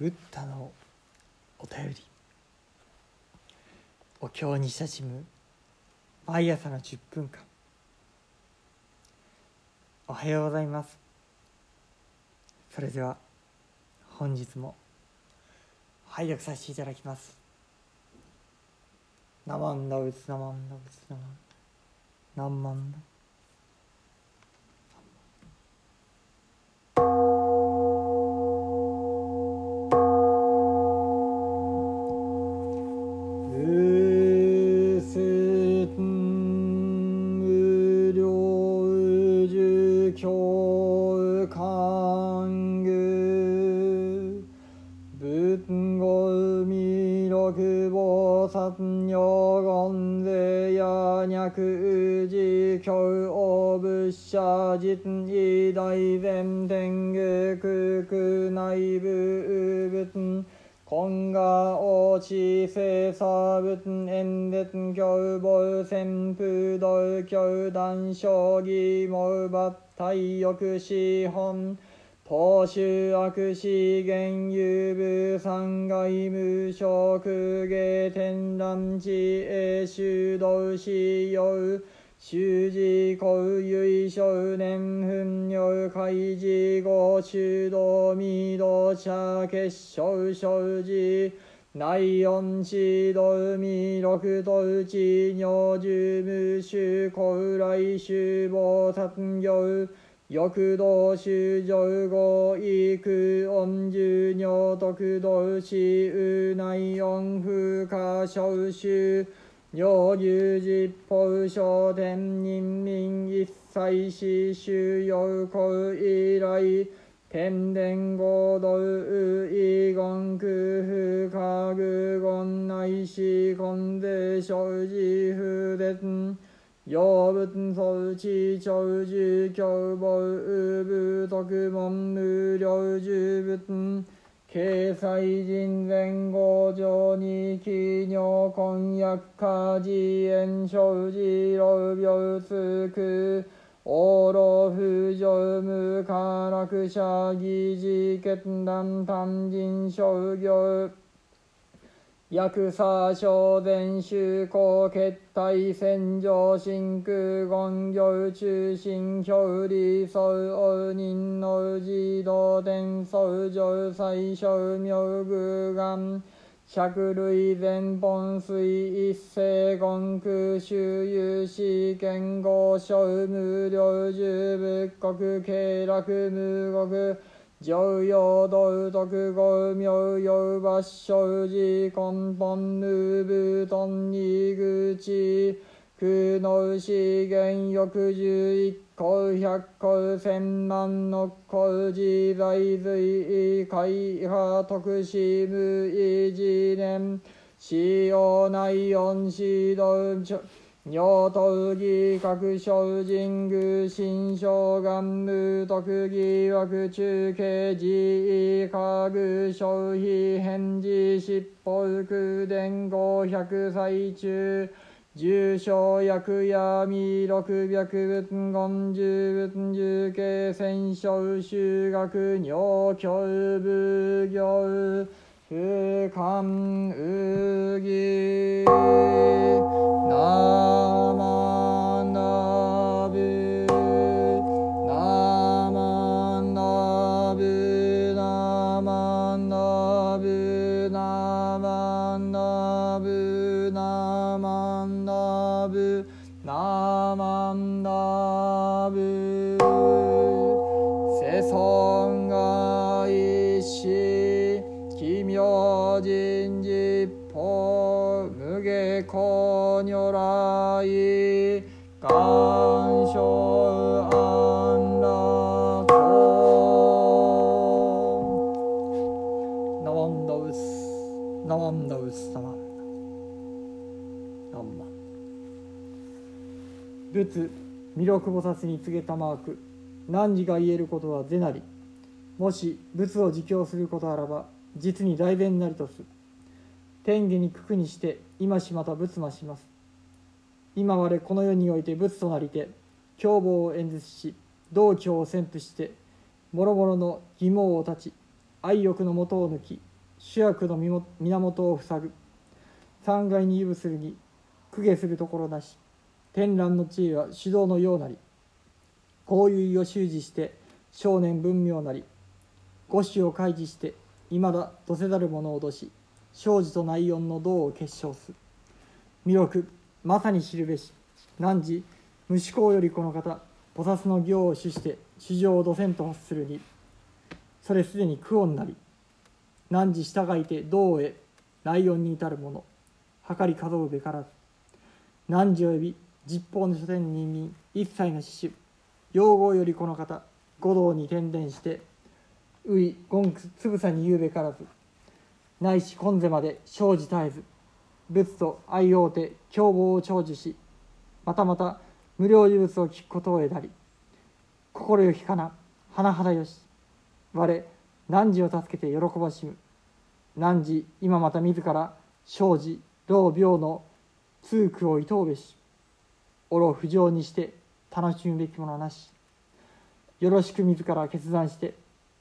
ブッダのお便り。お経に親しむ。毎朝の10分間。おはようございます。それでは本日も拝読させていただきます。ナマンダウツナマンダウツナマンダナマンダ菩薩如言税や脈宇治教王仏者実意大前天下空空内部仏今が王子聖差仏演説教母旋風道教団将棋毛抜体欲資本報酬悪資源有部三外無職芸天覧地営修道使用修士公唯少年分尿開示後修道未道者結晶生寺内音指導未六道地尿樹無臭高来修菩薩行。欲道修上後育音十尿徳道死う内音風化小修両牛実法商天人民一切死収容公以来天伝合道遺言空風化具言内視根税生寺不絶養仏装置長寿教母部徳門無料寿仏経済人前後上に企業婚約家自演生児老病痛苦往路不常無家楽者議事決断単人商業薬差小前修行決体戦場真空言行中心表裏相応人の自動伝相上最小妙具眼百類全本水一世言空周遊試験合小無料十仏国経楽無国。常用道徳語名誉抜生寺根本無部頓に口空の資源欲十一個百個千万の個自在随意会派特使無意自念使用内音指導尿頭義各小神宮新章願無徳義枠中継自意家具消費返事執法空伝五百歳中重症薬闇六百仏言十仏重慶戦勝修学尿教部行不寛右義ナマナブナマナブナマナブナマナブナマナブナマナブ世尊が一子奇妙人実法無下公如来願生安楽ナマンダウスナマンダウスナンマ仏弥勒菩薩に告げたマーク。汝が言えることは是なり。もし仏を自供することあらば実に大弁なりとする。天下に九にして今しまた仏魔します。今我この世において仏となりて凶暴を演説し道教を宣布して諸々の疑問を断ち愛欲のもとを抜き主役の源を塞ぐ。三階に有するに公家するところなし天覧の地位は手動のようなりこういう意を習字して少年文明なり五種を開示していまだどせざる者を脅し生児と内音の道を結晶す魅力まさに知るべし。汝虫公よりこの方菩薩の行を主して主情を土せんと発するに。それすでに苦音なり。汝従いて道へライオンに至る者計り数うべからず。汝及び実法の書店人民一切の死守用語よりこの方五道に転々してうい言つぶさに言うべからず。ないし今世まで生じ絶えず仏と愛用て凶暴を長寿しまたまた無料呪物を聞くことを得たり心よきかな甚だよし我汝を助けて喜ばしむ。汝今また自ら生じ老病の痛苦をいとうべしおろ不浄にして楽しむべきものなし。よろしく自ら決断して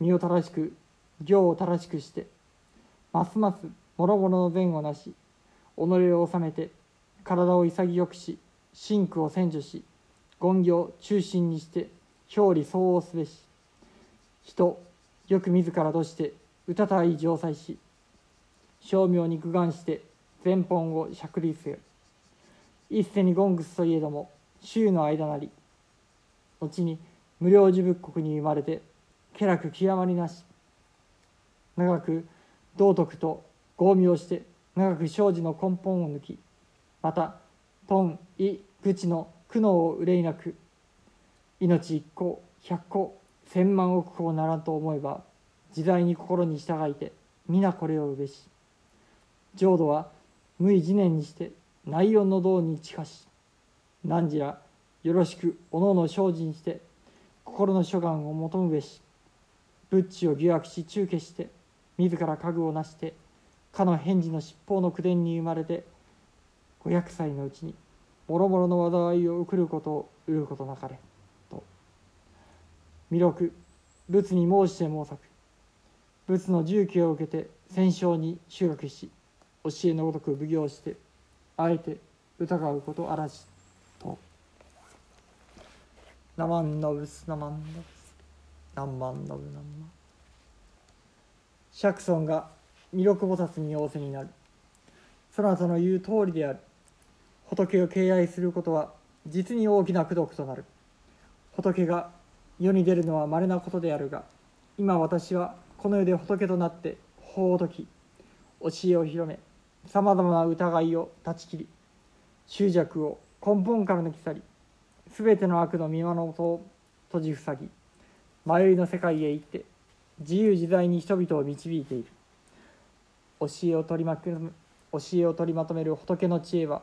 身を正しく行を正しくしてますます諸々の善をなし己を治めて体を潔くし真苦を占除し言行中心にして表裏相応すべし。人よく自らとして歌たたい城塞し称名に具願して前本をしゃくりせよ。一世にゴングスといえども週の間なり後に無料寺仏国に生まれて気楽極まりなし。長く道徳と豪名して長く生じの根本を抜きまた頓意愚痴の苦悩を憂いなく命一個百個千万億個ならんと思えば時代に心に従いて皆これをうべし浄土は無意自念にして内容の道に近し汝らよろしくおのおの精進して心の諸願を求むべし仏地を疑惑し中継して自ら家具をなしてかの返事の七宝の口伝に生まれて五百歳のうちにもろもろの災いを受ることをううことなかれと。弥勒仏に申して申作仏の重機を受けて戦勝に修学し教えのごとく奉行してあえて疑うことあらずと「ナマンノブスナマンノブス。ナンマンノブナンマン」釈尊が弥勒菩薩に仰せになる。そなたの言う通りである。仏を敬愛することは実に大きな功徳となる。仏が世に出るのは稀なことであるが今私はこの世で仏となって法を説き教えを広めさまざまな疑いを断ち切り執着を根本から抜き去り全ての悪の見守を閉じ塞ぎ迷いの世界へ行って自由自在に人々を導いている。教えを取りまく教えを取りまとめる仏の知恵は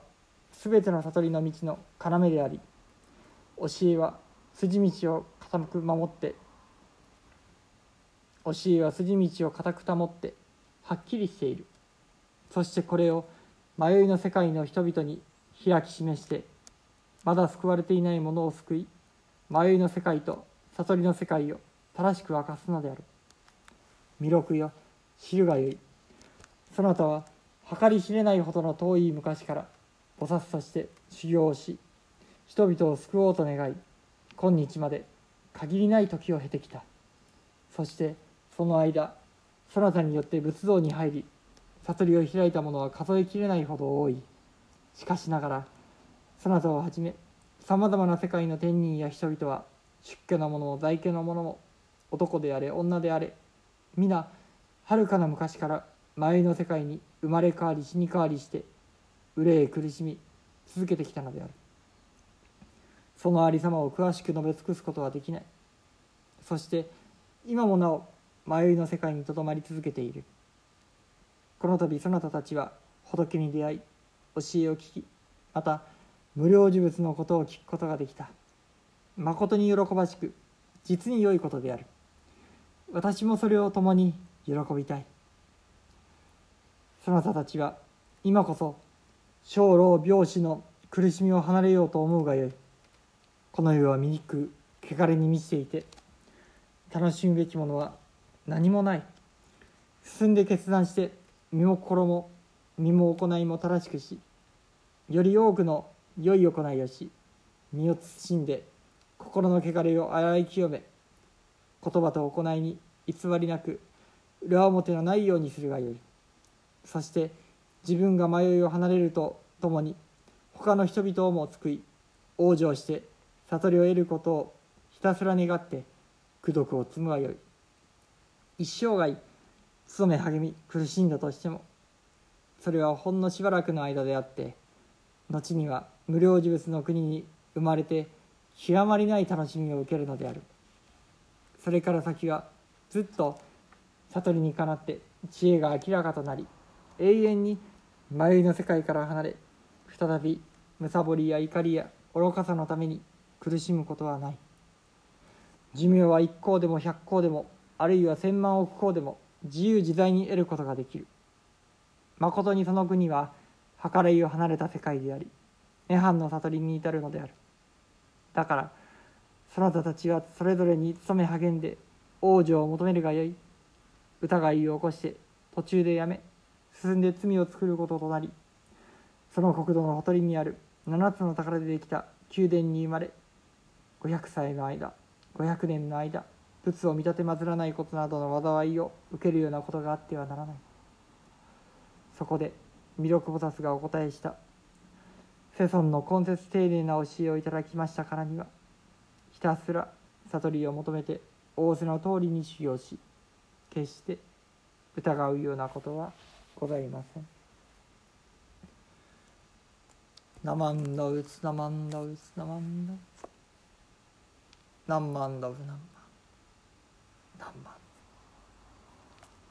全ての悟りの道の要であり教えは筋道を固く守って教えは筋道を固く保ってはっきりしている。そしてこれを迷いの世界の人々に開き示してまだ救われていない者を救い迷いの世界と悟りの世界を正しく明かすのである。弥勒よ。知るがよい。そなたは計り知れないほどの遠い昔から菩薩として修行をし人々を救おうと願い今日まで限りない時を経てきた。そしてその間そなたによって仏像に入り悟りを開いた者は数えきれないほど多い。しかしながらそなたをはじめさまざまな世界の天人や人々は出家な者も在家の者も男であれ女であれ皆はるかな昔から迷いの世界に生まれ変わり死に変わりして憂え苦しみ続けてきたのである。そのありさまを詳しく述べ尽くすことはできない。そして今もなお迷いの世界にとどまり続けている。この度そなたたちは仏に出会い教えを聞きまた無料呪物のことを聞くことができた。誠に喜ばしく実に良いことである。私もそれを共に喜びたい。そなたたちは今こそ生老病死の苦しみを離れようと思うがよい。この世は醜く汚れに満ちていて楽しむべきものは何もない。進んで決断して身も心も身も行いも正しくしより多くの良い行いをし身を慎んで心の汚れを洗い清め言葉と行いに偽りなく裏表のないようにするがよい。そして自分が迷いを離れるとともに他の人々をも救い往生して悟りを得ることをひたすら願って功徳を積むがよい。一生涯勤め励み苦しんだとしてもそれはほんのしばらくの間であって後には無料事物の国に生まれて極まりない楽しみを受けるのである。それから先はずっと悟りにかなって知恵が明らかとなり永遠に迷いの世界から離れ再びむさぼりや怒りや愚かさのために苦しむことはない。寿命は一向でも百向でもあるいは千万億向でも自由自在に得ることができる。まことにその国は計らいを離れた世界であり涅槃の悟りに至るのである。だからそなたたちはそれぞれに努め励んで往生を求めるがよい。疑いを起こして途中でやめ進んで罪を作ることとなりその国土のほとりにある七つの宝でできた宮殿に生まれ500歳の間500年の間仏を見立てまずらないことなどの災いを受けるようなことがあってはならない。そこで弥勒菩薩がお答えした世尊の根節丁寧な教えをいただきましたからにはひたすら悟りを求めて仰せの通りに修行し決して疑うようなことはございません。ナマンダウツナマンダウツナマンダウツ。ナマンダウナンマン。ナンマン。